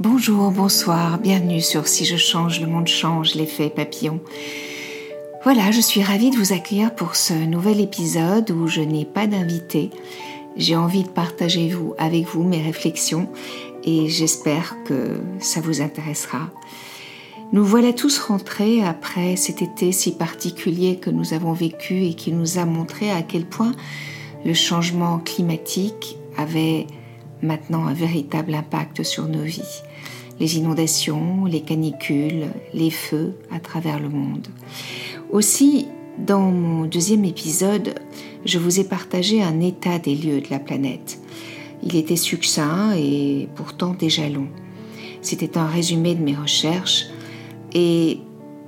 Bonjour, bonsoir, bienvenue sur Si je change, le monde change, l'effet papillon. Voilà, je suis ravie de vous accueillir pour ce nouvel épisode où je n'ai pas d'invité. J'ai envie de partager avec vous mes réflexions et j'espère que ça vous intéressera. Nous voilà tous rentrés après cet été si particulier que nous avons vécu et qui nous a montré à quel point le changement climatique avait maintenant un véritable impact sur nos vies. Les inondations, les canicules, les feux à travers le monde. Aussi, dans mon deuxième épisode, je vous ai partagé un état des lieux de la planète. Il était succinct et pourtant déjà long. C'était un résumé de mes recherches et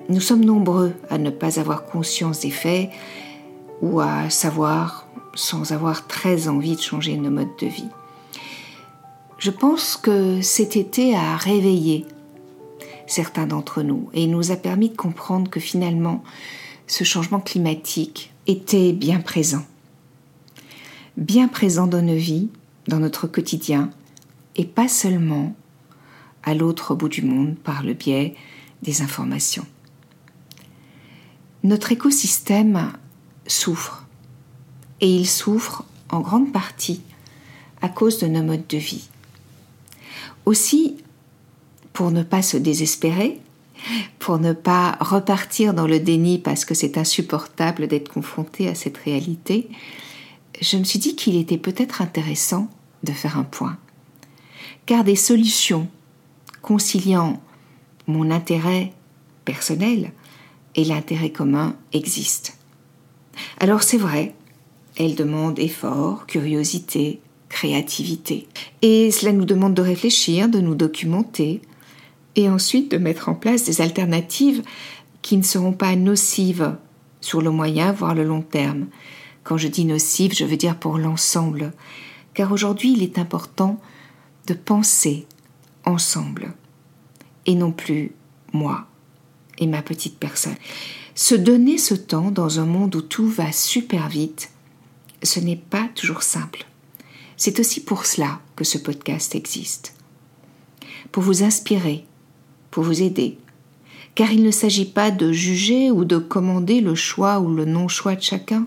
nous sommes nombreux à ne pas avoir conscience des faits ou à savoir sans avoir très envie de changer nos modes de vie. Je pense que cet été a réveillé certains d'entre nous et nous a permis de comprendre que finalement ce changement climatique était bien présent. Bien présent dans nos vies, dans notre quotidien, et pas seulement à l'autre bout du monde par le biais des informations. Notre écosystème souffre, et il souffre en grande partie à cause de nos modes de vie. Aussi, pour ne pas se désespérer, pour ne pas repartir dans le déni parce que c'est insupportable d'être confronté à cette réalité, je me suis dit qu'il était peut-être intéressant de faire un point. Car des solutions conciliant mon intérêt personnel et l'intérêt commun existent. Alors c'est vrai, elles demandent effort, curiosité, créativité. Et cela nous demande de réfléchir, de nous documenter, et ensuite de mettre en place des alternatives qui ne seront pas nocives sur le moyen, voire le long terme. Quand je dis nocive, je veux dire pour l'ensemble, car aujourd'hui il est important de penser ensemble, et non plus moi et ma petite personne. Se donner ce temps dans un monde où tout va super vite, ce n'est pas toujours simple. C'est aussi pour cela que ce podcast existe. Pour vous inspirer, pour vous aider. Car il ne s'agit pas de juger ou de commander le choix ou le non-choix de chacun.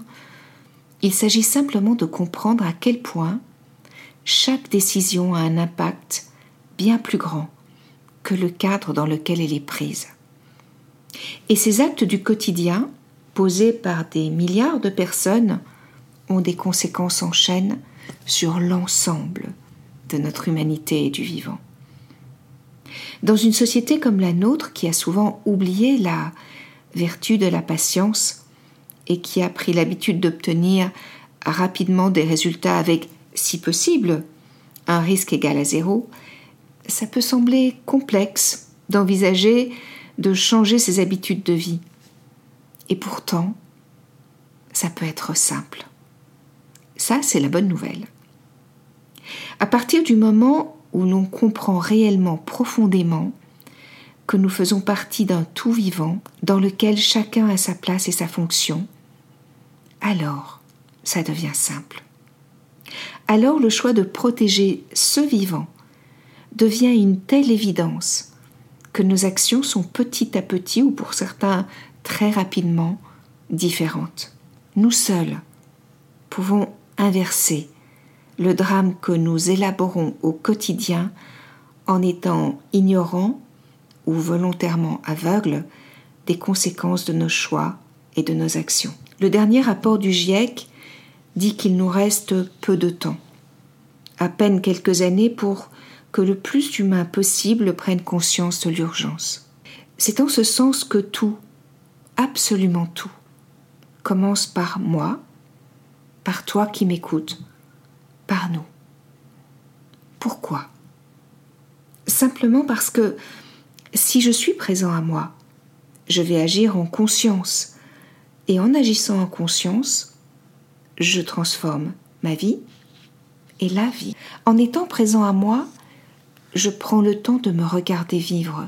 Il s'agit simplement de comprendre à quel point chaque décision a un impact bien plus grand que le cadre dans lequel elle est prise. Et ces actes du quotidien, posés par des milliards de personnes, ont des conséquences en chaîne sur l'ensemble de notre humanité et du vivant. Dans une société comme la nôtre qui a souvent oublié la vertu de la patience et qui a pris l'habitude d'obtenir rapidement des résultats avec, si possible, un risque égal à zéro, ça peut sembler complexe d'envisager de changer ses habitudes de vie. Et pourtant, ça peut être simple. Ça, c'est la bonne nouvelle. À partir du moment où l'on comprend réellement profondément que nous faisons partie d'un tout vivant dans lequel chacun a sa place et sa fonction, alors ça devient simple. Alors le choix de protéger ce vivant devient une telle évidence que nos actions sont petit à petit ou pour certains très rapidement différentes. Nous seuls pouvons inverser le drame que nous élaborons au quotidien en étant ignorants ou volontairement aveugles des conséquences de nos choix et de nos actions. Le dernier rapport du GIEC dit qu'il nous reste peu de temps, à peine quelques années pour que le plus d'humains possible prennent conscience de l'urgence. C'est en ce sens que tout, absolument tout, commence par moi, par toi qui m'écoutes, par nous. Pourquoi? Simplement parce que si je suis présent à moi, je vais agir en conscience. Et en agissant en conscience, je transforme ma vie et la vie. En étant présent à moi, je prends le temps de me regarder vivre.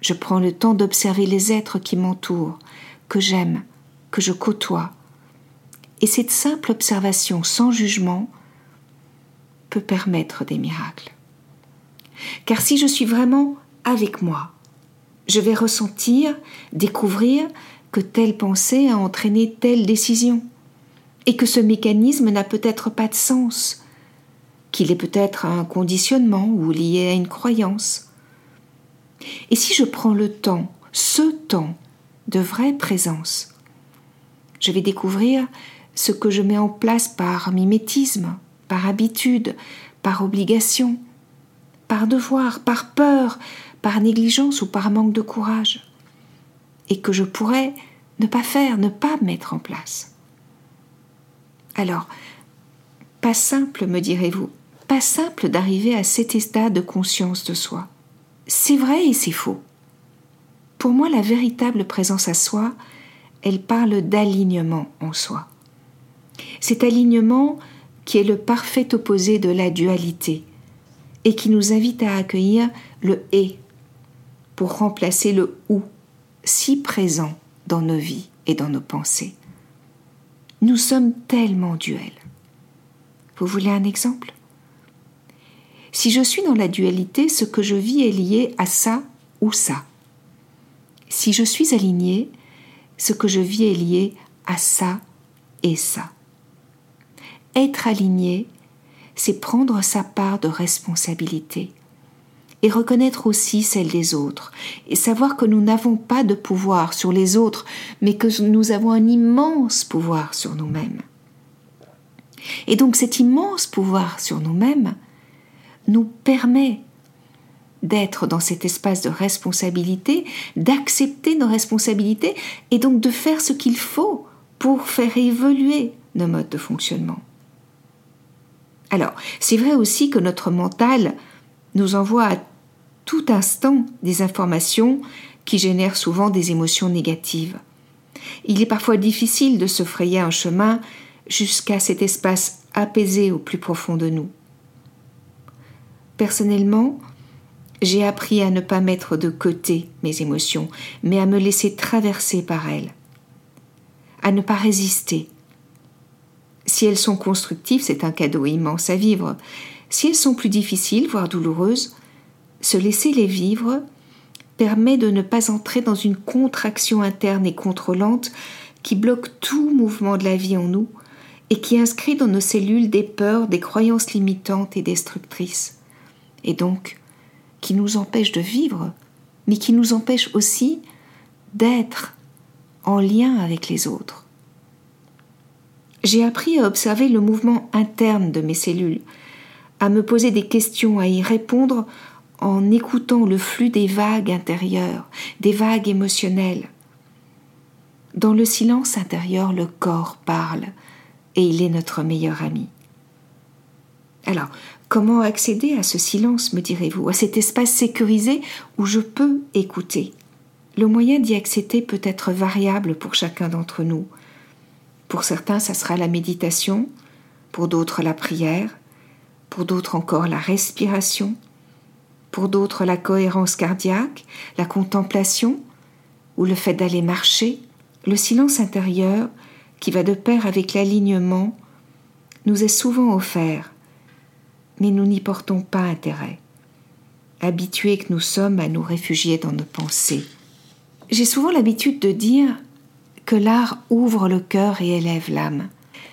Je prends le temps d'observer les êtres qui m'entourent, que j'aime, que je côtoie. Et cette simple observation sans jugement peut permettre des miracles. Car si je suis vraiment avec moi, je vais ressentir, découvrir que telle pensée a entraîné telle décision, et que ce mécanisme n'a peut-être pas de sens, qu'il est peut-être un conditionnement ou lié à une croyance. Et si je prends le temps, ce temps de vraie présence, je vais découvrir ce que je mets en place par mimétisme, par habitude, par obligation, par devoir, par peur, par négligence ou par manque de courage, et que je pourrais ne pas faire, ne pas mettre en place. Alors, pas simple, me direz-vous, pas simple d'arriver à cet état de conscience de soi. C'est vrai et c'est faux. Pour moi, la véritable présence à soi, elle parle d'alignement en soi. Cet alignement qui est le parfait opposé de la dualité et qui nous invite à accueillir le et pour remplacer le ou si présent dans nos vies et dans nos pensées. Nous sommes tellement duels. Vous voulez un exemple? Si je suis dans la dualité, ce que je vis est lié à ça ou ça. Si je suis aligné, ce que je vis est lié à ça et ça. Être aligné, c'est prendre sa part de responsabilité et reconnaître aussi celle des autres, et savoir que nous n'avons pas de pouvoir sur les autres, mais que nous avons un immense pouvoir sur nous-mêmes. Et donc cet immense pouvoir sur nous-mêmes nous permet d'être dans cet espace de responsabilité, d'accepter nos responsabilités et donc de faire ce qu'il faut pour faire évoluer nos modes de fonctionnement. Alors, c'est vrai aussi que notre mental nous envoie à tout instant des informations qui génèrent souvent des émotions négatives. Il est parfois difficile de se frayer un chemin jusqu'à cet espace apaisé au plus profond de nous. Personnellement, j'ai appris à ne pas mettre de côté mes émotions, mais à me laisser traverser par elles, à ne pas résister. Si elles sont constructives, c'est un cadeau immense à vivre. Si elles sont plus difficiles, voire douloureuses, se laisser les vivre permet de ne pas entrer dans une contraction interne et contrôlante qui bloque tout mouvement de la vie en nous et qui inscrit dans nos cellules des peurs, des croyances limitantes et destructrices. Et donc, qui nous empêche de vivre, mais qui nous empêche aussi d'être en lien avec les autres. J'ai appris à observer le mouvement interne de mes cellules, à me poser des questions, à y répondre en écoutant le flux des vagues intérieures, des vagues émotionnelles. Dans le silence intérieur, le corps parle et il est notre meilleur ami. Alors, Comment accéder à ce silence, me direz-vous, à cet espace sécurisé où je peux écouter? Le moyen d'y accéder peut être variable pour chacun d'entre nous. Pour certains, ça sera la méditation, pour d'autres la prière, pour d'autres encore la respiration, pour d'autres la cohérence cardiaque, la contemplation, ou le fait d'aller marcher, le silence intérieur qui va de pair avec l'alignement nous est souvent offert mais nous n'y portons pas intérêt, habitués que nous sommes à nous réfugier dans nos pensées. J'ai souvent l'habitude de dire que l'art ouvre le cœur et élève l'âme.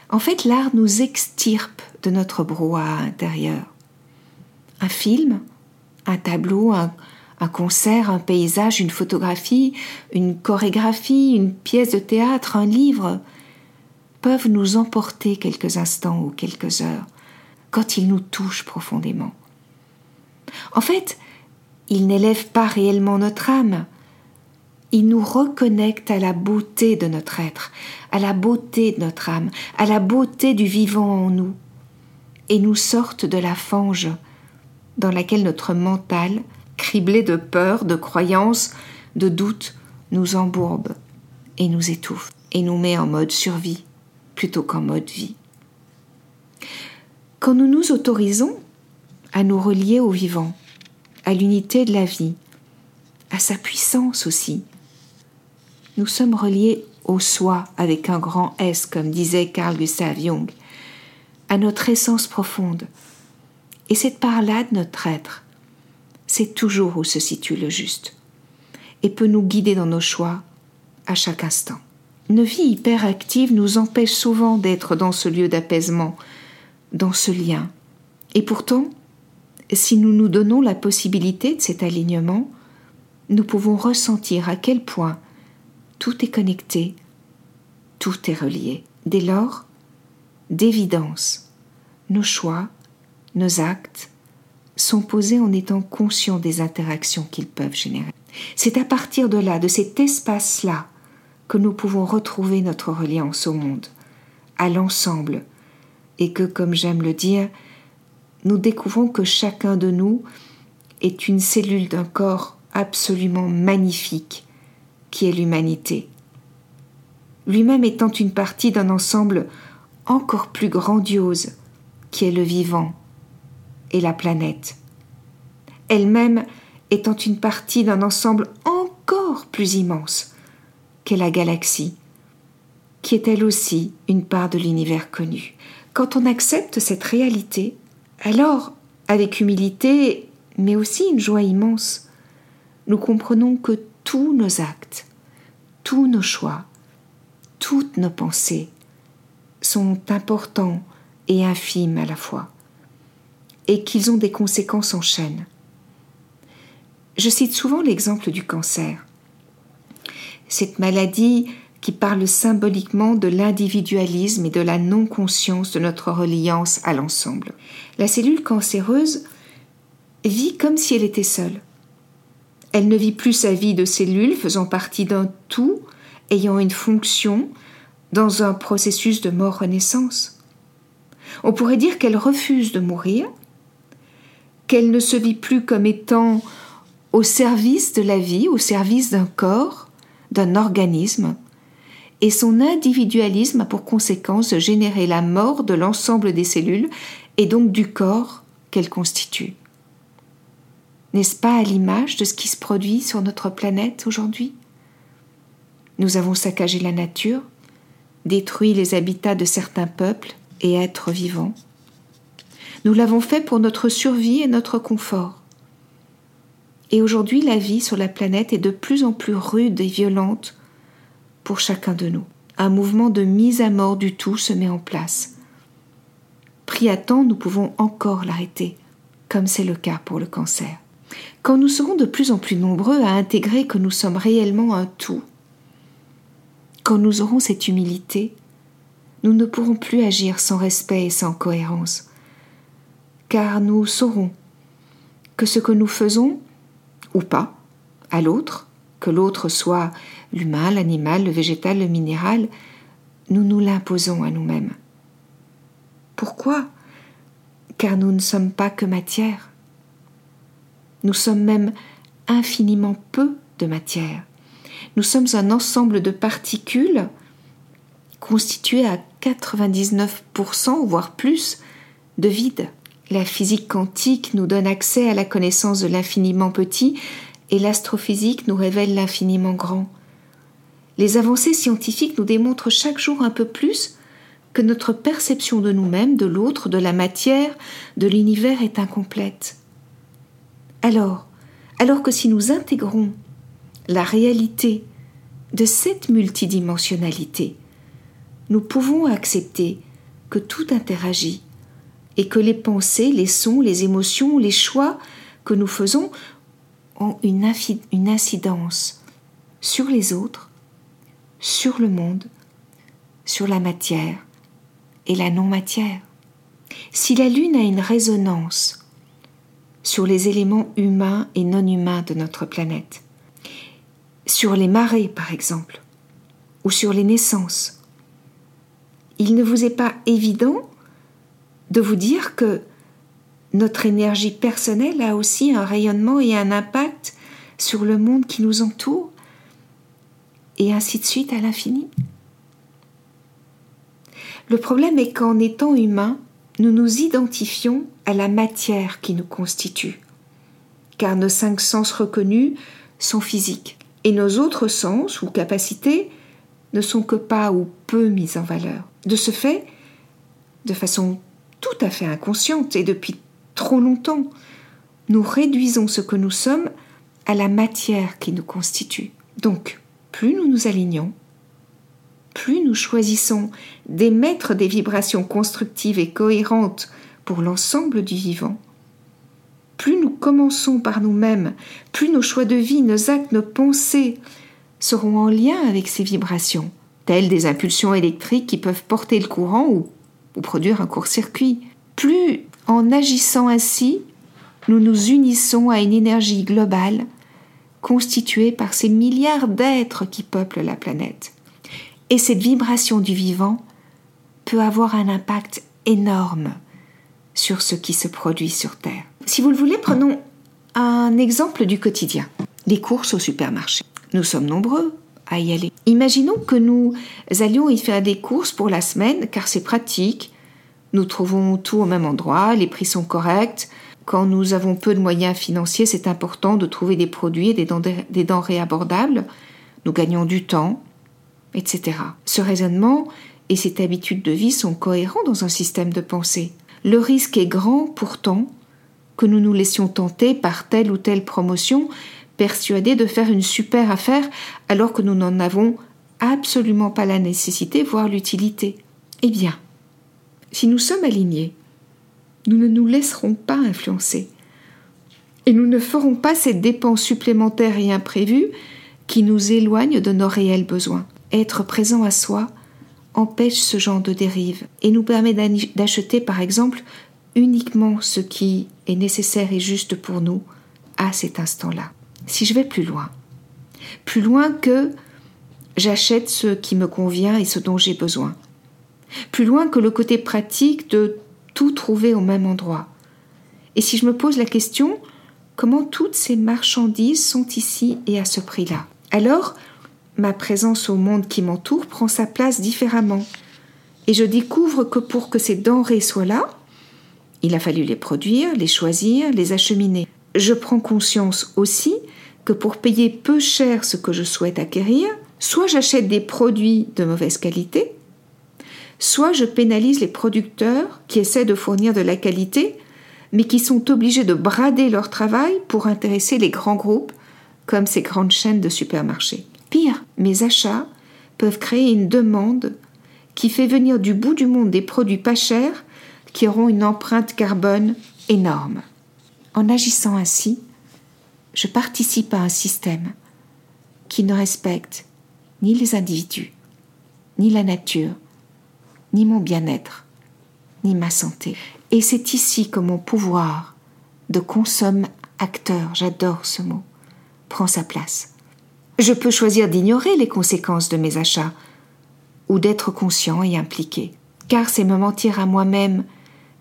En fait, l'art nous extirpe de notre brouhaha intérieur. Un film, un tableau, un, un, concert, un paysage, une photographie, une chorégraphie, une pièce de théâtre, un livre peuvent nous emporter quelques instants ou quelques heures quand il nous touche profondément. En fait, il n'élève pas réellement notre âme, il nous reconnecte à la beauté de notre être, à la beauté de notre âme, à la beauté du vivant en nous, et nous sorte de la fange dans laquelle notre mental, criblé de peur, de croyances, de doutes, nous embourbe et nous étouffe et nous met en mode survie plutôt qu'en mode vie. Quand nous nous autorisons à nous relier au vivant, à l'unité de la vie, à sa puissance aussi, nous sommes reliés au soi avec un grand S, comme disait Carl Gustav Jung, à notre essence profonde. Et cette part-là de notre être sait toujours où se situe le juste et peut nous guider dans nos choix à chaque instant. Une vie hyperactive nous empêche souvent d'être dans ce lieu d'apaisement, dans ce lien. Et pourtant, si nous nous donnons la possibilité de cet alignement, nous pouvons ressentir à quel point tout est connecté, tout est relié. Dès lors, d'évidence, nos choix, nos actes sont posés en étant conscients des interactions qu'ils peuvent générer. C'est à partir de là, de cet espace-là, que nous pouvons retrouver notre reliance au monde, à l'ensemble, et que, comme j'aime le dire, nous découvrons que chacun de nous est une cellule d'un corps absolument magnifique qui est l'humanité. Lui-même étant une partie d'un ensemble encore plus grandiose qui est le vivant et la planète. Elle-même étant une partie d'un ensemble encore plus immense qu'est la galaxie, qui est elle aussi une part de l'univers connu. Quand on accepte cette réalité, alors, avec humilité, mais aussi une joie immense, nous comprenons que tous nos actes, tous nos choix, toutes nos pensées sont importants et infimes à la fois, et qu'ils ont des conséquences en chaîne. Je cite souvent l'exemple du cancer. Cette maladie qui parle symboliquement de l'individualisme et de la non-conscience de notre reliance à l'ensemble. La cellule cancéreuse vit comme si elle était seule. Elle ne vit plus sa vie de cellule faisant partie d'un tout, ayant une fonction, dans un processus de mort-renaissance. On pourrait dire qu'elle refuse de mourir, qu'elle ne se vit plus comme étant au service de la vie, au service d'un corps, d'un organisme, et son individualisme a pour conséquence de générer la mort de l'ensemble des cellules et donc du corps qu'elles constituent. N'est-ce pas à l'image de ce qui se produit sur notre planète aujourd'hui? Nous avons saccagé la nature, détruit les habitats de certains peuples et êtres vivants. Nous l'avons fait pour notre survie et notre confort. Et aujourd'hui, la vie sur la planète est de plus en plus rude et violente pour chacun de nous. Un mouvement de mise à mort du tout se met en place. Pris à temps, nous pouvons encore l'arrêter, comme c'est le cas pour le cancer. Quand nous serons de plus en plus nombreux à intégrer que nous sommes réellement un tout, quand nous aurons cette humilité, nous ne pourrons plus agir sans respect et sans cohérence, car nous saurons que ce que nous faisons, ou pas, à l'autre, que l'autre soit l'humain, l'animal, le végétal, le minéral, nous nous l'imposons à nous-mêmes. Pourquoi? Car nous ne sommes pas que matière. Nous sommes même infiniment peu de matière. Nous sommes un ensemble de particules constituées à 99%, voire plus, de vide. La physique quantique nous donne accès à la connaissance de l'infiniment petit et l'astrophysique nous révèle l'infiniment grand. Les avancées scientifiques nous démontrent chaque jour un peu plus que notre perception de nous-mêmes, de l'autre, de la matière, de l'univers est incomplète. Alors, alors que si nous intégrons la réalité de cette multidimensionnalité, nous pouvons accepter que tout interagit et que les pensées, les sons, les émotions, les choix que nous faisons ont une, une incidence sur les autres sur le monde, sur la matière et la non-matière. Si la Lune a une résonance sur les éléments humains et non humains de notre planète, sur les marées par exemple, ou sur les naissances, il ne vous est pas évident de vous dire que notre énergie personnelle a aussi un rayonnement et un impact sur le monde qui nous entoure et ainsi de suite à l'infini? Le problème est qu'en étant humain, nous nous identifions à la matière qui nous constitue, car nos cinq sens reconnus sont physiques, et nos autres sens ou capacités ne sont que pas ou peu mis en valeur. De ce fait, de façon tout à fait inconsciente et depuis trop longtemps, nous réduisons ce que nous sommes à la matière qui nous constitue. Donc, plus nous nous alignons, plus nous choisissons d'émettre des vibrations constructives et cohérentes pour l'ensemble du vivant, plus nous commençons par nous-mêmes, plus nos choix de vie, nos actes, nos pensées seront en lien avec ces vibrations, telles des impulsions électriques qui peuvent porter le courant ou, produire un court-circuit. Plus en agissant ainsi, nous nous unissons à une énergie globale constituée par ces milliards d'êtres qui peuplent la planète. Et cette vibration du vivant peut avoir un impact énorme sur ce qui se produit sur Terre. Si vous le voulez, prenons un exemple du quotidien. Les courses au supermarché. Nous sommes nombreux à y aller. Imaginons que nous allions y faire des courses pour la semaine car c'est pratique. Nous trouvons tout au même endroit, les prix sont corrects. Quand nous avons peu de moyens financiers, c'est important de trouver des produits et des denrées abordables. Nous gagnons du temps, etc. Ce raisonnement et cette habitude de vie sont cohérents dans un système de pensée. Le risque est grand pourtant que nous nous laissions tenter par telle ou telle promotion, persuadés de faire une super affaire alors que nous n'en avons absolument pas la nécessité, voire l'utilité. Eh bien, si nous sommes alignés, nous ne nous laisserons pas influencer. Et nous ne ferons pas ces dépenses supplémentaires et imprévues qui nous éloignent de nos réels besoins. Être présent à soi, empêche ce genre de dérive et nous permet d'acheter par exemple uniquement ce qui est nécessaire et juste pour nous à cet instant-là. Si je vais plus loin, plus loin que j'achète ce qui me convient et ce dont j'ai besoin, plus loin que le côté pratique de tout trouver au même endroit. Et si je me pose la question, comment toutes ces marchandises sont ici et à ce prix-là? Alors, ma présence au monde qui m'entoure prend sa place différemment. Et je découvre que pour que ces denrées soient là, il a fallu les produire, les choisir, les acheminer. Je prends conscience aussi que pour payer peu cher ce que je souhaite acquérir, soit j'achète des produits de mauvaise qualité, soit je pénalise les producteurs qui essaient de fournir de la qualité, mais qui sont obligés de brader leur travail pour intéresser les grands groupes comme ces grandes chaînes de supermarchés. Pire, mes achats peuvent créer une demande qui fait venir du bout du monde des produits pas chers qui auront une empreinte carbone énorme. En agissant ainsi, je participe à un système qui ne respecte ni les individus, ni la nature, ni mon bien-être, ni ma santé. Et c'est ici que mon pouvoir de consomme acteur, j'adore ce mot, prend sa place. Je peux choisir d'ignorer les conséquences de mes achats ou d'être conscient et impliqué, car c'est me mentir à moi-même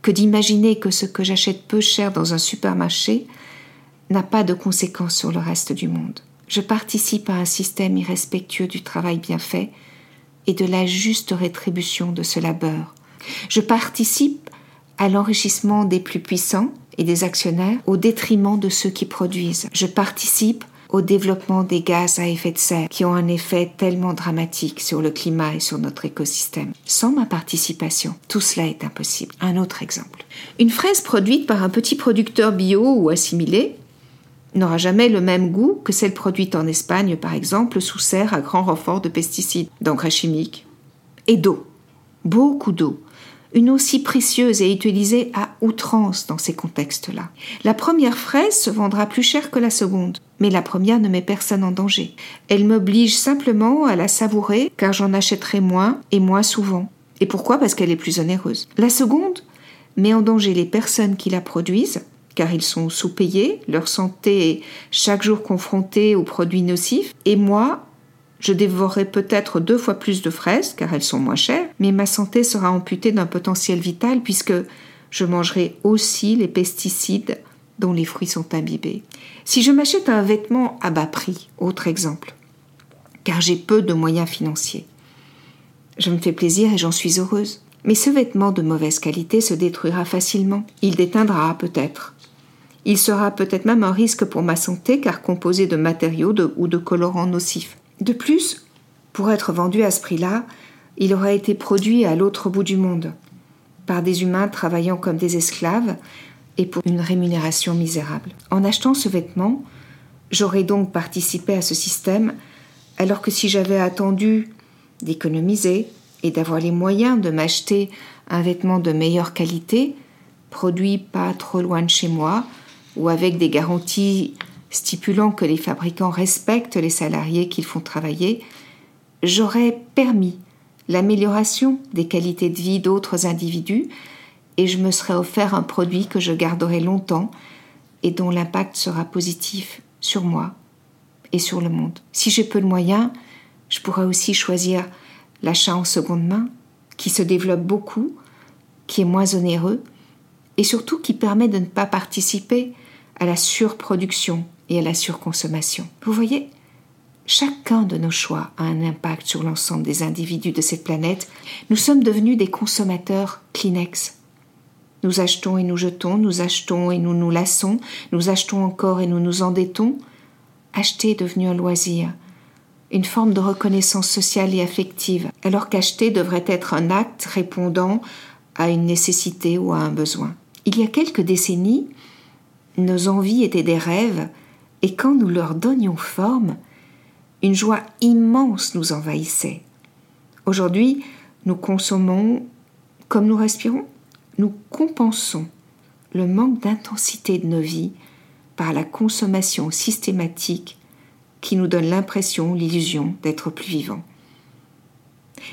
que d'imaginer que ce que j'achète peu cher dans un supermarché n'a pas de conséquences sur le reste du monde. Je participe à un système irrespectueux du travail bien fait et de la juste rétribution de ce labeur. Je participe à l'enrichissement des plus puissants et des actionnaires au détriment de ceux qui produisent. Je participe au développement des gaz à effet de serre qui ont un effet tellement dramatique sur le climat et sur notre écosystème. Sans ma participation, tout cela est impossible. Un autre exemple. Une fraise produite par un petit producteur bio ou assimilé n'aura jamais le même goût que celle produite en Espagne, par exemple, sous serre à grand renfort de pesticides, d'engrais chimiques et d'eau. Beaucoup d'eau une eau si précieuse et utilisée à outrance dans ces contextes-là. La première fraise se vendra plus cher que la seconde, mais la première ne met personne en danger. Elle m'oblige simplement à la savourer car j'en achèterai moins et moins souvent. Et pourquoi? Parce qu'elle est plus onéreuse. La seconde met en danger les personnes qui la produisent, car ils sont sous-payés, leur santé est chaque jour confrontée aux produits nocifs, et moi, je dévorerai peut-être deux fois plus de fraises, car elles sont moins chères, mais ma santé sera amputée d'un potentiel vital puisque je mangerai aussi les pesticides dont les fruits sont imbibés. Si je m'achète un vêtement à bas prix, autre exemple, car j'ai peu de moyens financiers, je me fais plaisir et j'en suis heureuse. Mais ce vêtement de mauvaise qualité se détruira facilement. Il déteindra peut-être. Il sera peut-être même un risque pour ma santé car composé de matériaux ou de colorants nocifs. De plus, pour être vendu à ce prix-là, il aurait été produit à l'autre bout du monde, par des humains travaillant comme des esclaves, et pour une rémunération misérable. En achetant ce vêtement, j'aurais donc participé à ce système, alors que si j'avais attendu d'économiser et d'avoir les moyens de m'acheter un vêtement de meilleure qualité, produit pas trop loin de chez moi, ou avec des garanties stipulant que les fabricants respectent les salariés qu'ils font travailler, j'aurais permis l'amélioration des qualités de vie d'autres individus et je me serais offert un produit que je garderai longtemps et dont l'impact sera positif sur moi et sur le monde. Si j'ai peu de moyens, je pourrais aussi choisir l'achat en seconde main, qui se développe beaucoup, qui est moins onéreux, et surtout qui permet de ne pas participer à la surproduction et à la surconsommation. Vous voyez, chacun de nos choix a un impact sur l'ensemble des individus de cette planète. Nous sommes devenus des consommateurs Kleenex. Nous achetons et nous jetons, nous achetons et nous nous lassons, nous achetons encore et nous nous endettons. Acheter est devenu un loisir, une forme de reconnaissance sociale et affective, alors qu'acheter devrait être un acte répondant à une nécessité ou à un besoin. Il y a quelques décennies, nos envies étaient des rêves, et quand nous leur donnions forme, une joie immense nous envahissait. Aujourd'hui, nous consommons comme nous respirons. Nous compensons le manque d'intensité de nos vies par la consommation systématique qui nous donne l'impression, l'illusion d'être plus vivants.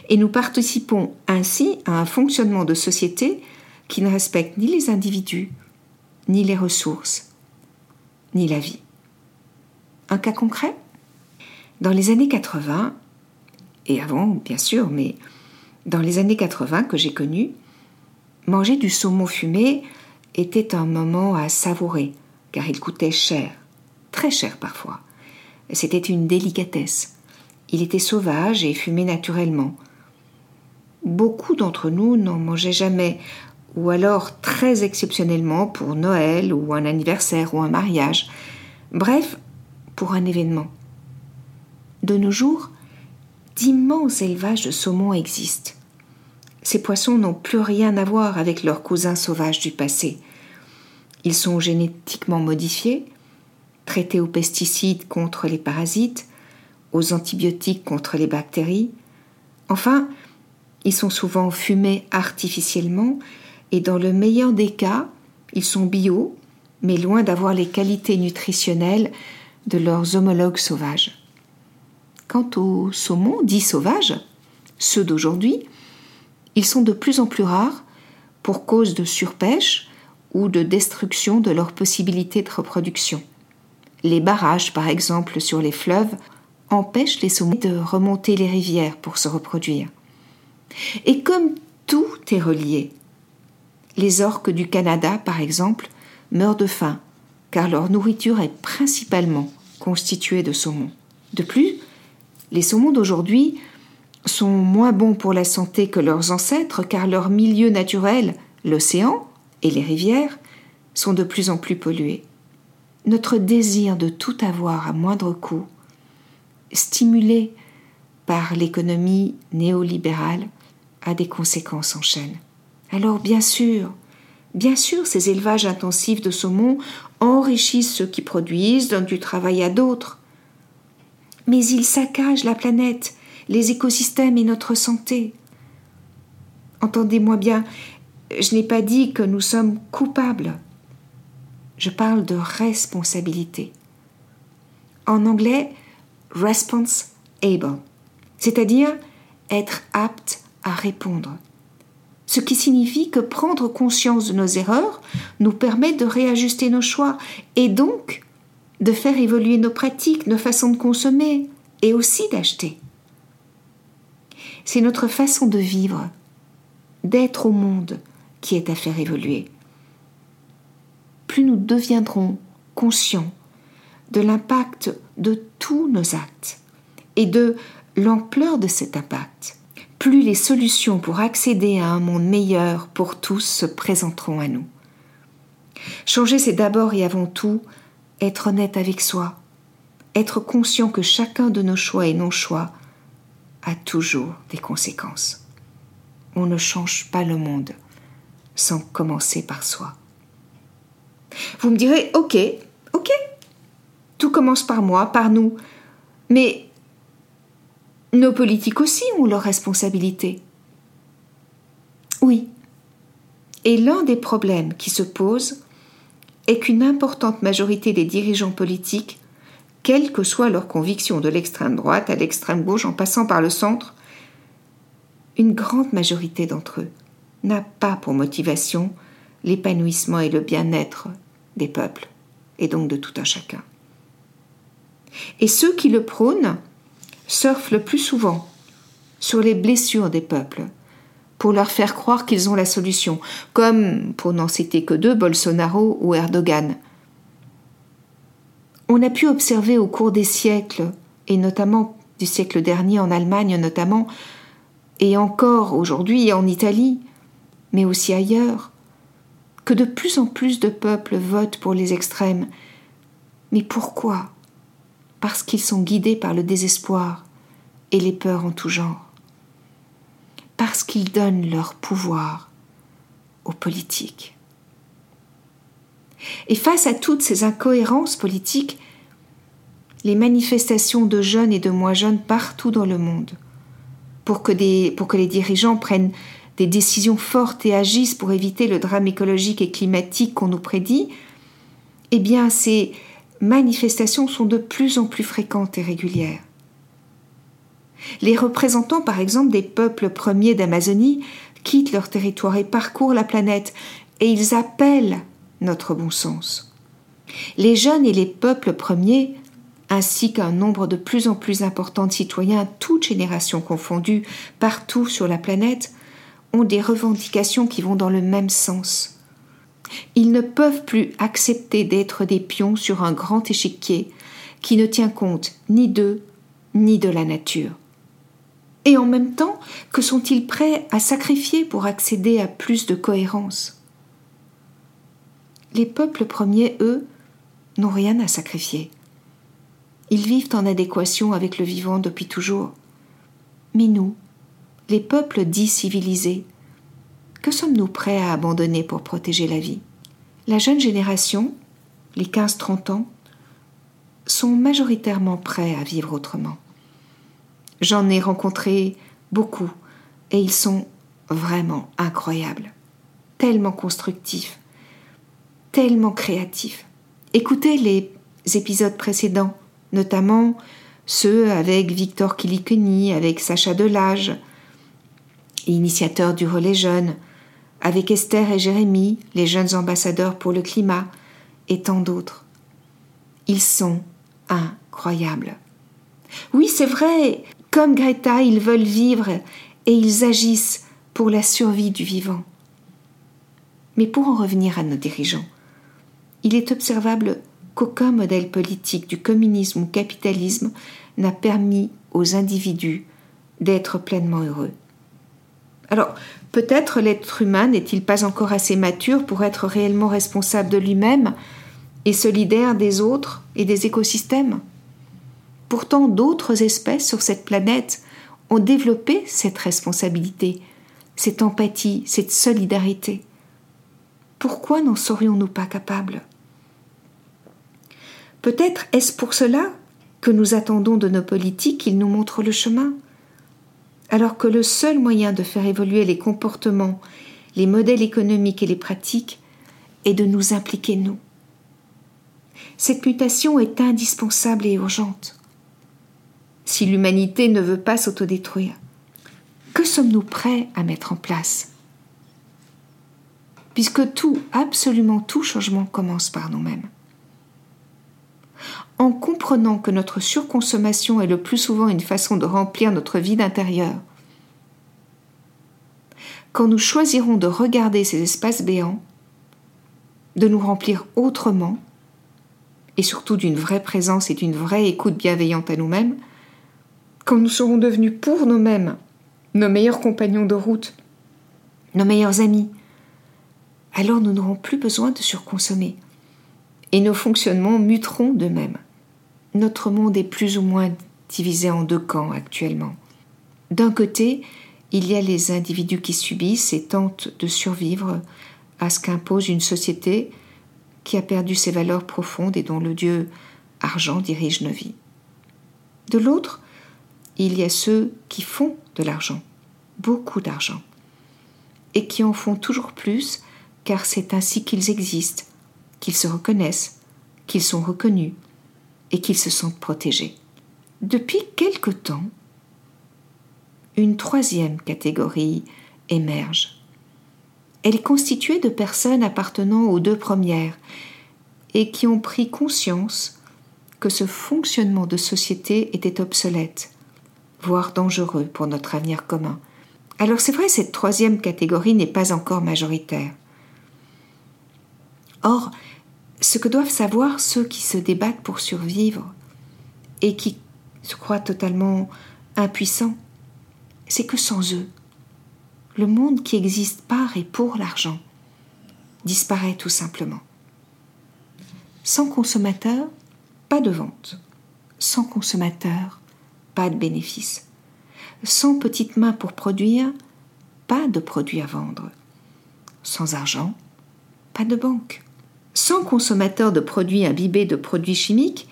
Et nous participons ainsi à un fonctionnement de société qui ne respecte ni les individus, ni les ressources, ni la vie. Un cas concret? Dans les années 80, et avant bien sûr, mais dans les années 80 que j'ai connues, manger du saumon fumé était un moment à savourer, car il coûtait cher, très cher parfois. C'était une délicatesse. Il était sauvage et fumé naturellement. Beaucoup d'entre nous n'en mangeaient jamais, ou alors très exceptionnellement pour Noël ou un anniversaire ou un mariage, bref, un événement. De nos jours, d'immenses élevages de saumon existent. Ces poissons n'ont plus rien à voir avec leurs cousins sauvages du passé. Ils sont génétiquement modifiés, traités aux pesticides contre les parasites, aux antibiotiques contre les bactéries. Enfin, ils sont souvent fumés artificiellement et dans le meilleur des cas, ils sont bio, mais loin d'avoir les qualités nutritionnelles de leurs homologues sauvages. Quant aux saumons dits sauvages, ceux d'aujourd'hui, ils sont de plus en plus rares pour cause de surpêche ou de destruction de leurs possibilités de reproduction. Les barrages, par exemple, sur les fleuves, empêchent les saumons de remonter les rivières pour se reproduire. Et comme tout est relié, les orques du Canada, par exemple, meurent de faim, car leur nourriture est principalement constituée de saumon. De plus, les saumons d'aujourd'hui sont moins bons pour la santé que leurs ancêtres, car leur milieu naturel, l'océan et les rivières, sont de plus en plus pollués. Notre désir de tout avoir à moindre coût, stimulé par l'économie néolibérale, a des conséquences en chaîne. Alors bien sûr, bien sûr, ces élevages intensifs de saumon enrichissent ceux qui produisent, donnent du travail à d'autres. Mais ils saccagent la planète, les écosystèmes et notre santé. Entendez-moi bien, je n'ai pas dit que nous sommes coupables. Je parle de responsabilité. En anglais, response-able, c'est-à-dire être apte à répondre. Ce qui signifie que prendre conscience de nos erreurs nous permet de réajuster nos choix et donc de faire évoluer nos pratiques, nos façons de consommer et aussi d'acheter. C'est notre façon de vivre, d'être au monde qui est à faire évoluer. Plus nous deviendrons conscients de l'impact de tous nos actes et de l'ampleur de cet impact, plus les solutions pour accéder à un monde meilleur pour tous se présenteront à nous. Changer, c'est d'abord et avant tout être honnête avec soi, être conscient que chacun de nos choix et non-choix a toujours des conséquences. On ne change pas le monde sans commencer par soi. Vous me direz, ok, ok, tout commence par moi, par nous, mais nos politiques aussi ont leurs responsabilités. Oui. Et l'un des problèmes qui se posent est qu'une importante majorité des dirigeants politiques, quelles que soient leurs convictions de l'extrême droite à l'extrême gauche en passant par le centre, une grande majorité d'entre eux n'a pas pour motivation l'épanouissement et le bien-être des peuples, et donc de tout un chacun. Et ceux qui le prônent surfent le plus souvent sur les blessures des peuples pour leur faire croire qu'ils ont la solution, comme, pour n'en citer que deux, Bolsonaro ou Erdogan. On a pu observer au cours des siècles, et notamment du siècle dernier en Allemagne notamment, et encore aujourd'hui en Italie, mais aussi ailleurs, que de plus en plus de peuples votent pour les extrêmes. Mais pourquoi? Parce qu'ils sont guidés par le désespoir et les peurs en tout genre. Parce qu'ils donnent leur pouvoir aux politiques. Et face à toutes ces incohérences politiques, les manifestations de jeunes et de moins jeunes partout dans le monde, pour que, les dirigeants prennent des décisions fortes et agissent pour éviter le drame écologique et climatique qu'on nous prédit, eh bien ces manifestations sont de plus en plus fréquentes et régulières. Les représentants, par exemple, des peuples premiers d'Amazonie quittent leur territoire et parcourent la planète, et ils appellent notre bon sens. Les jeunes et les peuples premiers, ainsi qu'un nombre de plus en plus important de citoyens, toutes générations confondues, partout sur la planète, ont des revendications qui vont dans le même sens. Ils ne peuvent plus accepter d'être des pions sur un grand échiquier qui ne tient compte ni d'eux ni de la nature. Et en même temps, que sont-ils prêts à sacrifier pour accéder à plus de cohérence? Les peuples premiers, eux, n'ont rien à sacrifier. Ils vivent en adéquation avec le vivant depuis toujours. Mais nous, les peuples dits civilisés, que sommes-nous prêts à abandonner pour protéger la vie? La jeune génération, les 15-30 ans, sont majoritairement prêts à vivre autrement. J'en ai rencontré beaucoup et ils sont vraiment incroyables, tellement constructifs, tellement créatifs. Écoutez les épisodes précédents, notamment ceux avec Victor Kilikuni, avec Sacha Delage, initiateur du relais jeune, avec Esther et Jérémie, les jeunes ambassadeurs pour le climat, et tant d'autres. Ils sont incroyables. Oui, c'est vrai, comme Greta, ils veulent vivre et ils agissent pour la survie du vivant. Mais pour en revenir à nos dirigeants, il est observable qu'aucun modèle politique du communisme ou capitalisme n'a permis aux individus d'être pleinement heureux. Alors, peut-être l'être humain n'est-il pas encore assez mature pour être réellement responsable de lui-même et solidaire des autres et des écosystèmes. Pourtant, d'autres espèces sur cette planète ont développé cette responsabilité, cette empathie, cette solidarité. Pourquoi n'en serions-nous pas capables? Peut-être est-ce pour cela que nous attendons de nos politiques qu'ils nous montrent le chemin alors que le seul moyen de faire évoluer les comportements, les modèles économiques et les pratiques est de nous impliquer nous. Cette mutation est indispensable et urgente. Si l'humanité ne veut pas s'autodétruire, que sommes-nous prêts à mettre en place? Puisque tout, absolument tout changement commence par nous-mêmes. En comprenant que notre surconsommation est le plus souvent une façon de remplir notre vide intérieur, quand nous choisirons de regarder ces espaces béants, de nous remplir autrement, et surtout d'une vraie présence et d'une vraie écoute bienveillante à nous-mêmes, quand nous serons devenus pour nous-mêmes nos meilleurs compagnons de route, nos meilleurs amis, alors nous n'aurons plus besoin de surconsommer, et nos fonctionnements muteront d'eux-mêmes. Notre monde est plus ou moins divisé en deux camps actuellement. D'un côté, il y a les individus qui subissent et tentent de survivre à ce qu'impose une société qui a perdu ses valeurs profondes et dont le dieu argent dirige nos vies. De l'autre, il y a ceux qui font de l'argent, beaucoup d'argent, et qui en font toujours plus car c'est ainsi qu'ils existent, qu'ils se reconnaissent, qu'ils sont reconnus et qu'ils se sentent protégés. Depuis quelque temps, une troisième catégorie émerge. Elle est constituée de personnes appartenant aux deux premières et qui ont pris conscience que ce fonctionnement de société était obsolète, voire dangereux pour notre avenir commun. Alors c'est vrai, cette troisième catégorie n'est pas encore majoritaire. Or, ce que doivent savoir ceux qui se débattent pour survivre et qui se croient totalement impuissants, c'est que sans eux, le monde qui existe par et pour l'argent disparaît tout simplement. Sans consommateur, pas de vente. Sans consommateur, pas de bénéfice. Sans petites mains pour produire, pas de produits à vendre. Sans argent, pas de banque. Sans consommateur de produits imbibés de produits chimiques,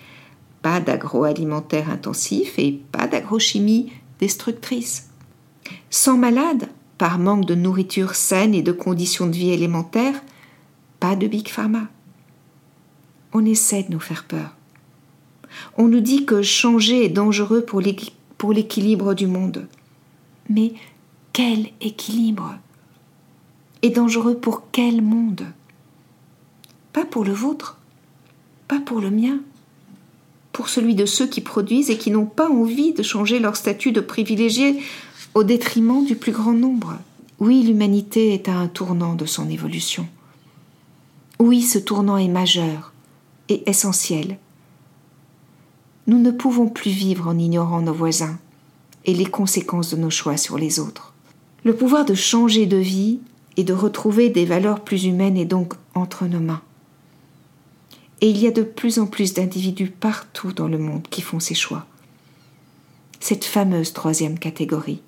pas d'agroalimentaire intensif et pas d'agrochimie destructrice. Sans malade, par manque de nourriture saine et de conditions de vie élémentaires, pas de Big Pharma. On essaie de nous faire peur. On nous dit que changer est dangereux pour l'équilibre du monde. Mais quel équilibre? Et dangereux pour quel monde? Pas pour le vôtre, pas pour le mien, pour celui de ceux qui produisent et qui n'ont pas envie de changer leur statut de privilégié au détriment du plus grand nombre. Oui, l'humanité est à un tournant de son évolution. Oui, ce tournant est majeur et essentiel. Nous ne pouvons plus vivre en ignorant nos voisins et les conséquences de nos choix sur les autres. Le pouvoir de changer de vie et de retrouver des valeurs plus humaines est donc entre nos mains. Et il y a de plus en plus d'individus partout dans le monde qui font ces choix. Cette fameuse troisième catégorie,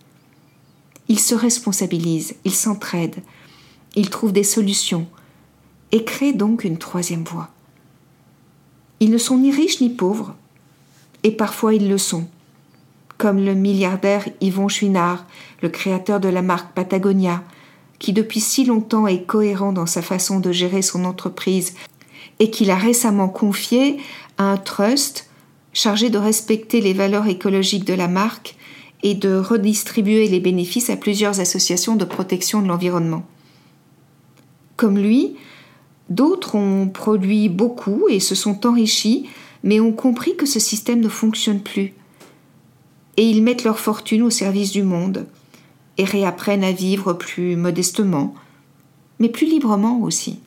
ils se responsabilisent, ils s'entraident, ils trouvent des solutions et créent donc une troisième voie. Ils ne sont ni riches ni pauvres, et parfois ils le sont, comme le milliardaire Yvon Chouinard, le créateur de la marque Patagonia, qui depuis si longtemps est cohérent dans sa façon de gérer son entreprise et qu'il a récemment confié à un trust chargé de respecter les valeurs écologiques de la marque et de redistribuer les bénéfices à plusieurs associations de protection de l'environnement. Comme lui, d'autres ont produit beaucoup et se sont enrichis, mais ont compris que ce système ne fonctionne plus. Et ils mettent leur fortune au service du monde et réapprennent à vivre plus modestement, mais plus librement aussi.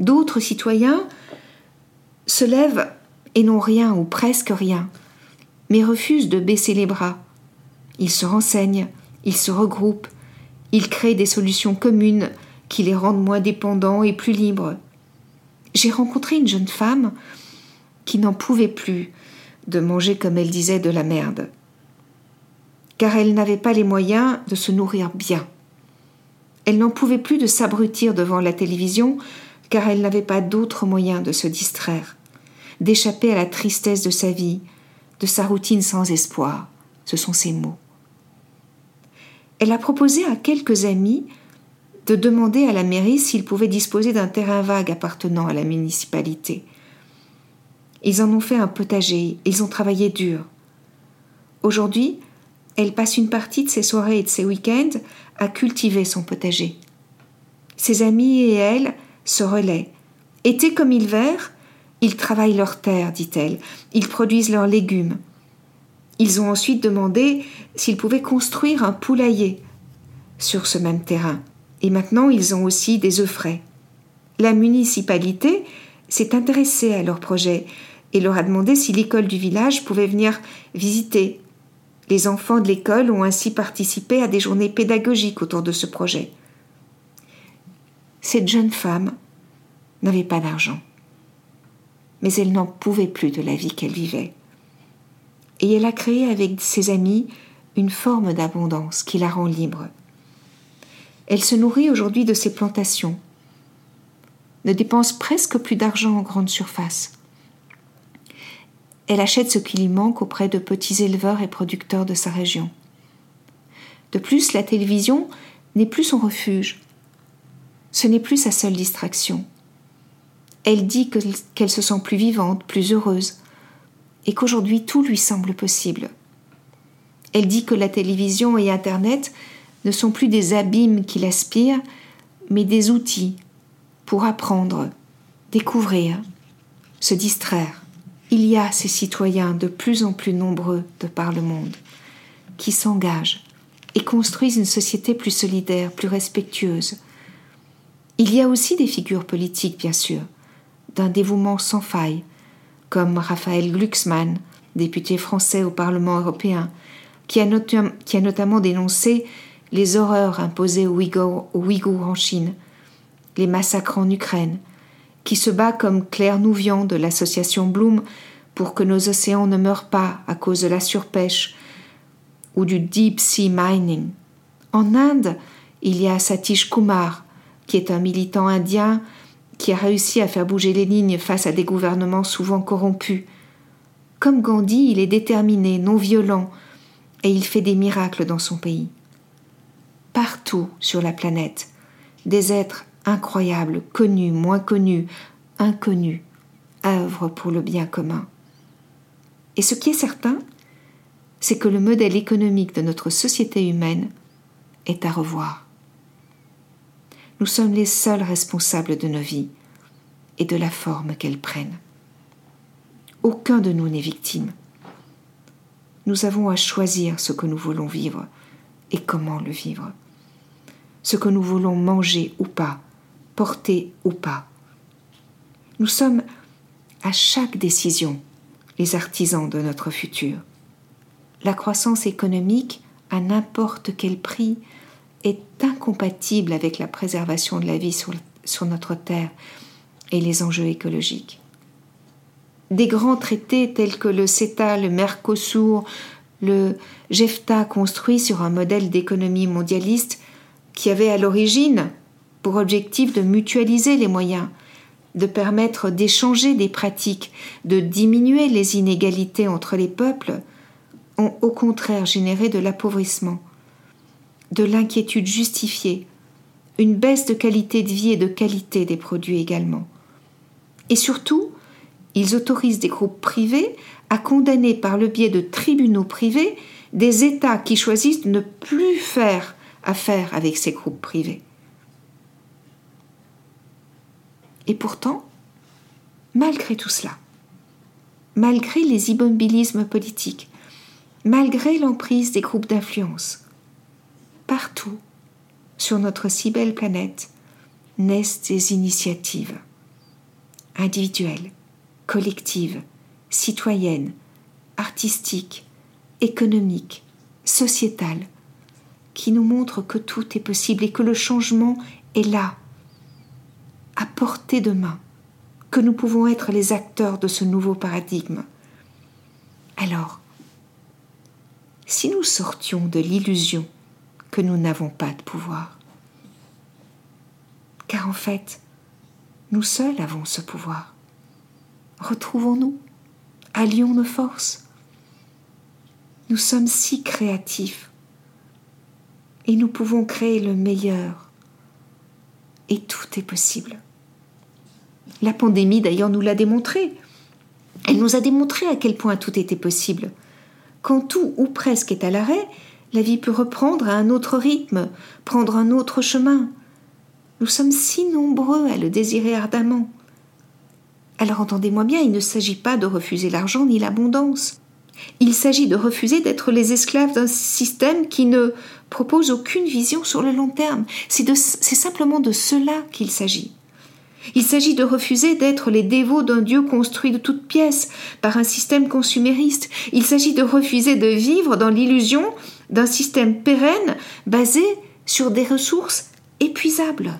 D'autres citoyens se lèvent et n'ont rien ou presque rien, mais refusent de baisser les bras. Ils se renseignent, ils se regroupent, ils créent des solutions communes qui les rendent moins dépendants et plus libres. J'ai rencontré une jeune femme qui n'en pouvait plus de manger, comme elle disait, de la merde, car elle n'avait pas les moyens de se nourrir bien. Elle n'en pouvait plus de s'abrutir devant la télévision, car elle n'avait pas d'autre moyen de se distraire, d'échapper à la tristesse de sa vie, de sa routine sans espoir. Ce sont ses mots. Elle a proposé à quelques amis de demander à la mairie s'ils pouvaient disposer d'un terrain vague appartenant à la municipalité. Ils en ont fait un potager, ils ont travaillé dur. Aujourd'hui, elle passe une partie de ses soirées et de ses week-ends à cultiver son potager. Ses amis et elle se relaient. Été comme hiver, ils travaillent leur terre, dit-elle. Ils produisent leurs légumes. Ils ont ensuite demandé s'ils pouvaient construire un poulailler sur ce même terrain. Et maintenant, ils ont aussi des œufs frais. La municipalité s'est intéressée à leur projet et leur a demandé si l'école du village pouvait venir visiter. Les enfants de l'école ont ainsi participé à des journées pédagogiques autour de ce projet. Cette jeune femme n'avait pas d'argent mais elle n'en pouvait plus de la vie qu'elle vivait. Et elle a créé avec ses amis une forme d'abondance qui la rend libre. Elle se nourrit aujourd'hui de ses plantations. ne dépense presque plus d'argent en grande surface. Elle achète ce qui lui manque auprès de petits éleveurs et producteurs de sa région. De plus, la télévision n'est plus son refuge. Ce n'est plus sa seule distraction. Elle dit qu'elle se sent plus vivante, plus heureuse, et qu'aujourd'hui tout lui semble possible. Elle dit que la télévision et Internet ne sont plus des abîmes qui l'aspirent, mais des outils pour apprendre, découvrir, se distraire. Il y a ces citoyens de plus en plus nombreux de par le monde qui s'engagent et construisent une société plus solidaire, plus respectueuse. Il y a aussi des figures politiques, bien sûr, d'un dévouement sans faille, comme Raphaël Glucksmann, député français au Parlement européen, qui a, notamment dénoncé les horreurs imposées aux Ouïghours, en Chine, les massacres en Ukraine, qui se bat comme Claire Nouvian de l'association Bloom pour que nos océans ne meurent pas à cause de la surpêche ou du deep sea mining. En Inde, il y a Satish Kumar, qui est un militant indien qui a réussi à faire bouger les lignes face à des gouvernements souvent corrompus. Comme Gandhi, il est déterminé, non violent, et il fait des miracles dans son pays. Partout sur la planète, des êtres incroyables, connus, moins connus, inconnus, œuvrent pour le bien commun. Et ce qui est certain, c'est que le modèle économique de notre société humaine est à revoir. Nous sommes les seuls responsables de nos vies et de la forme qu'elles prennent. Aucun de nous n'est victime. Nous avons à choisir ce que nous voulons vivre et comment le vivre. Ce que nous voulons manger ou pas, porter ou pas. Nous sommes à chaque décision les artisans de notre futur. La croissance économique, à n'importe quel prix, est incompatible avec la préservation de la vie sur, notre Terre et les enjeux écologiques. Des grands traités tels que le CETA, le Mercosur, le GEFTA construits sur un modèle d'économie mondialiste qui avait à l'origine pour objectif de mutualiser les moyens, de permettre d'échanger des pratiques, de diminuer les inégalités entre les peuples, ont au contraire généré de l'appauvrissement, de l'inquiétude justifiée, une baisse de qualité de vie et de qualité des produits également. Et surtout, ils autorisent des groupes privés à condamner par le biais de tribunaux privés des États qui choisissent de ne plus faire affaire avec ces groupes privés. Et pourtant, malgré tout cela, malgré les immobilismes politiques, malgré l'emprise des groupes d'influence, partout sur notre si belle planète naissent des initiatives individuelles, collectives, citoyennes, artistiques, économiques, sociétales, qui nous montrent que tout est possible et que le changement est là, à portée de main, que nous pouvons être les acteurs de ce nouveau paradigme. Alors, si nous sortions de l'illusion que nous n'avons pas de pouvoir, car en fait, nous seuls avons ce pouvoir. Retrouvons-nous, allions nos forces. Nous sommes si créatifs et nous pouvons créer le meilleur. Et tout est possible. La pandémie, d'ailleurs, nous l'a démontré. Elle nous a démontré à quel point tout était possible. Quand tout ou presque est à l'arrêt, la vie peut reprendre à un autre rythme, prendre un autre chemin. Nous sommes si nombreux à le désirer ardemment. Alors entendez-moi bien, il ne s'agit pas de refuser l'argent ni l'abondance. Il s'agit de refuser d'être les esclaves d'un système qui ne propose aucune vision sur le long terme. C'est simplement de cela qu'il s'agit. Il s'agit de refuser d'être les dévots d'un Dieu construit de toutes pièces par un système consumériste. Il s'agit de refuser de vivre dans l'illusion d'un système pérenne basé sur des ressources épuisables.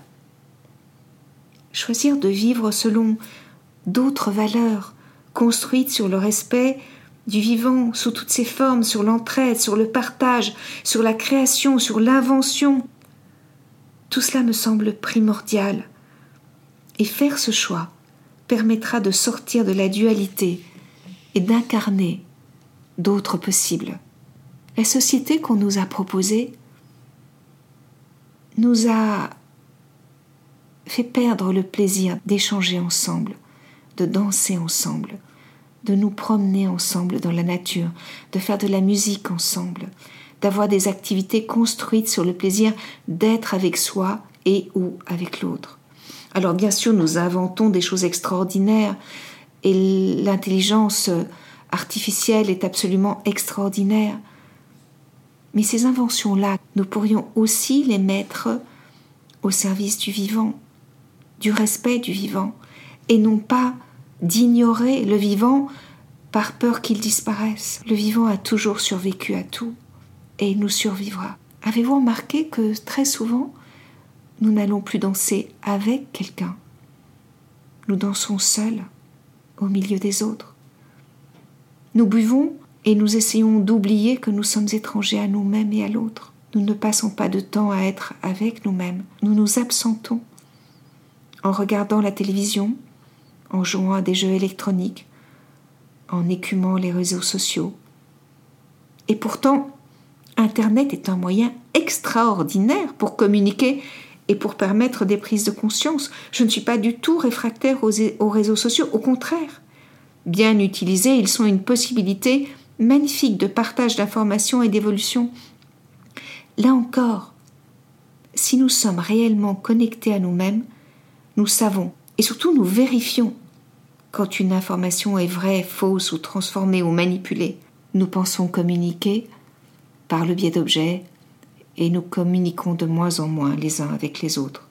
Choisir de vivre selon d'autres valeurs construites sur le respect du vivant sous toutes ses formes, sur l'entraide, sur le partage, sur la création, sur l'invention. Tout cela me semble primordial Et faire ce choix permettra de sortir de la dualité et d'incarner d'autres possibles. La société qu'on nous a proposée nous a fait perdre le plaisir d'échanger ensemble, de danser ensemble, de nous promener ensemble dans la nature, de faire de la musique ensemble, d'avoir des activités construites sur le plaisir d'être avec soi et ou avec l'autre. Alors bien sûr, nous inventons des choses extraordinaires et l'intelligence artificielle est absolument extraordinaire. Mais ces inventions-là, nous pourrions aussi les mettre au service du vivant, du respect du vivant, et non pas d'ignorer le vivant par peur qu'il disparaisse. Le vivant a toujours survécu à tout et il nous survivra. Avez-vous remarqué que très souvent, nous n'allons plus danser avec quelqu'un? Nous dansons seuls, au milieu des autres. Nous buvons et nous essayons d'oublier que nous sommes étrangers à nous-mêmes et à l'autre. Nous ne passons pas de temps à être avec nous-mêmes. Nous nous absentons en regardant la télévision, en jouant à des jeux électroniques, en écumant les réseaux sociaux. Et pourtant, Internet est un moyen extraordinaire pour communiquer et pour permettre des prises de conscience. Je ne suis pas du tout réfractaire aux, réseaux sociaux, au contraire. Bien utilisés, ils sont une possibilité magnifique de partage d'informations et d'évolution. Là encore, si nous sommes réellement connectés à nous-mêmes, nous savons et surtout nous vérifions quand une information est vraie, fausse ou transformée ou manipulée. Nous pensons communiquer par le biais d'objets et nous communiquons de moins en moins les uns avec les autres.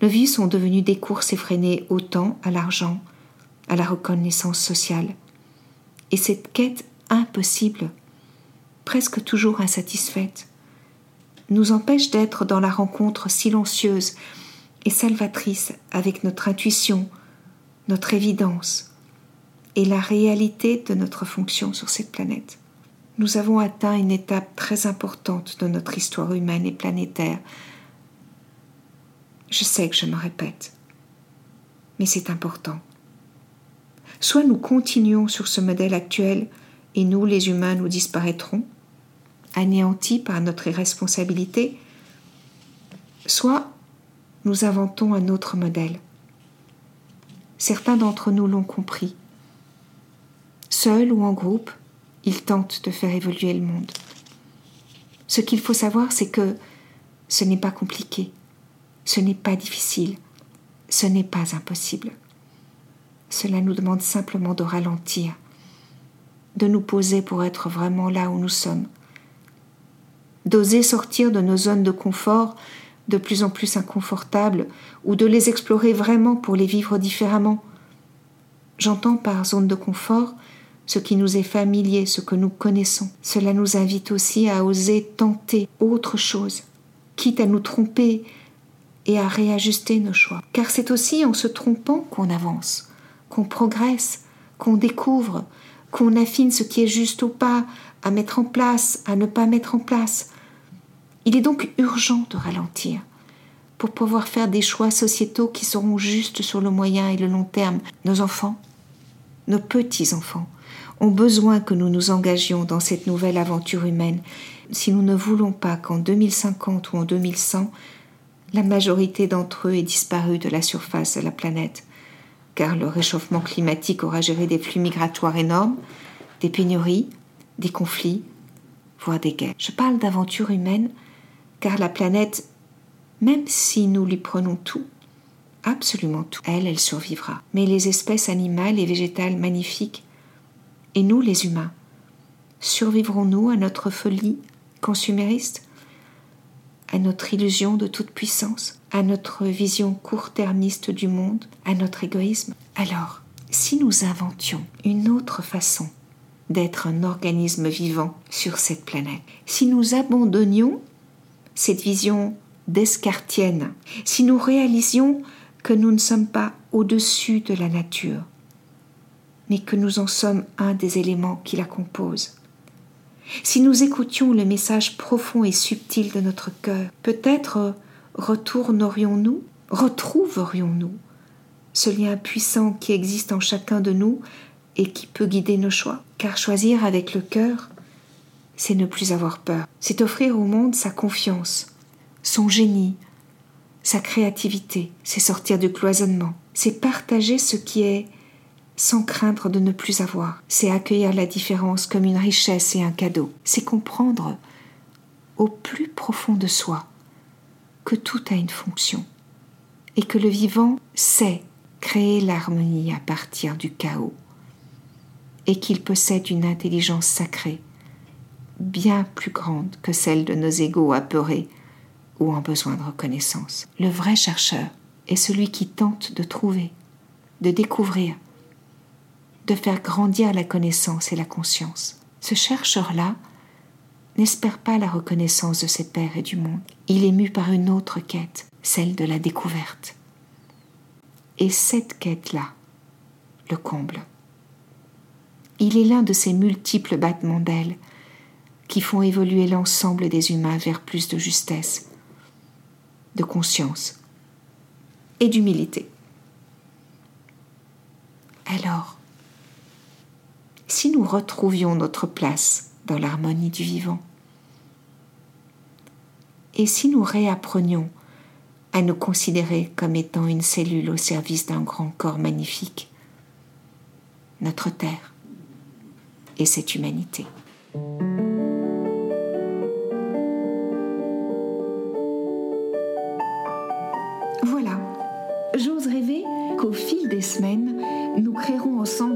Nos vies sont devenues des courses effrénées au temps, à l'argent, à la reconnaissance sociale. Et cette quête impossible, presque toujours insatisfaite, nous empêche d'être dans la rencontre silencieuse et salvatrice avec notre intuition, notre évidence et la réalité de notre fonction sur cette planète. Nous avons atteint une étape très importante de notre histoire humaine et planétaire. Je sais que je me répète, mais c'est important. Soit nous continuons sur ce modèle actuel et nous, les humains, nous disparaîtrons, anéantis par notre irresponsabilité, soit nous inventons un autre modèle. Certains d'entre nous l'ont compris. Seuls ou en groupe, ils tentent de faire évoluer le monde. Ce qu'il faut savoir, c'est que ce n'est pas compliqué, ce n'est pas difficile, ce n'est pas impossible. Cela nous demande simplement de ralentir, de nous poser pour être vraiment là où nous sommes, d'oser sortir de nos zones de confort de plus en plus inconfortables ou de les explorer vraiment pour les vivre différemment. J'entends par zone de confort ce qui nous est familier, ce que nous connaissons. Cela nous invite aussi à oser tenter autre chose, quitte à nous tromper et à réajuster nos choix. Car c'est aussi en se trompant qu'on avance, qu'on progresse, qu'on découvre, qu'on affine ce qui est juste ou pas, à mettre en place, à ne pas mettre en place, il est donc urgent de ralentir pour pouvoir faire des choix sociétaux qui seront justes sur le moyen et le long terme. Nos enfants, nos petits-enfants, ont besoin que nous nous engagions dans cette nouvelle aventure humaine. Si nous ne voulons pas qu'en 2050 ou en 2100, la majorité d'entre eux ait disparu de la surface de la planète, car le réchauffement climatique aura géré des flux migratoires énormes, des pénuries, des conflits, voire des guerres. Je parle d'aventure humaine car la planète, même si nous lui prenons tout, absolument tout, elle, elle survivra. Mais les espèces animales et végétales magnifiques, et nous les humains, survivrons-nous à notre folie consumériste, à notre illusion de toute puissance, à notre vision court-termiste du monde, à notre égoïsme Alors, si nous inventions une autre façon d'être un organisme vivant sur cette planète, si nous abandonnions cette vision descartienne, si nous réalisions que nous ne sommes pas au-dessus de la nature, mais que nous en sommes un des éléments qui la composent. Si nous écoutions le message profond et subtil de notre cœur, peut-être retournerions-nous retrouverions-nous ce lien puissant qui existe en chacun de nous et qui peut guider nos choix? Car choisir avec le cœur, c'est ne plus avoir peur, c'est offrir au monde sa confiance, son génie, sa créativité, c'est sortir du cloisonnement, c'est partager ce qui est sans craindre de ne plus avoir, c'est accueillir la différence comme une richesse et un cadeau, c'est comprendre au plus profond de soi que tout a une fonction et que le vivant sait créer l'harmonie à partir du chaos et qu'il possède une intelligence sacrée bien plus grande que celle de nos égaux apeurés ou en besoin de reconnaissance. Le vrai chercheur est celui qui tente de trouver, de découvrir, de faire grandir la connaissance et la conscience. Ce chercheur-là n'espère pas la reconnaissance de ses pères et du monde. Il est mu par une autre quête, celle de la découverte. Et cette quête-là le comble. Il est l'un de ces multiples battements d'ailes qui font évoluer l'ensemble des humains vers plus de justesse, de conscience et d'humilité. Alors, si nous retrouvions notre place dans l'harmonie du vivant, et si nous réapprenions à nous considérer comme étant une cellule au service d'un grand corps magnifique, notre Terre et cette humanité.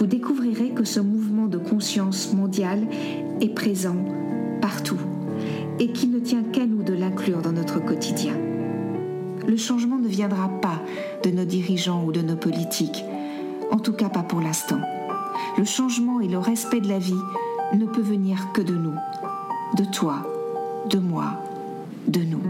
vous découvrirez que ce mouvement de conscience mondiale est présent partout et qu'il ne tient qu'à nous de l'inclure dans notre quotidien. Le changement ne viendra pas de nos dirigeants ou de nos politiques, en tout cas pas pour l'instant. Le changement et le respect de la vie ne peut venir que de nous, de toi, de moi, de nous.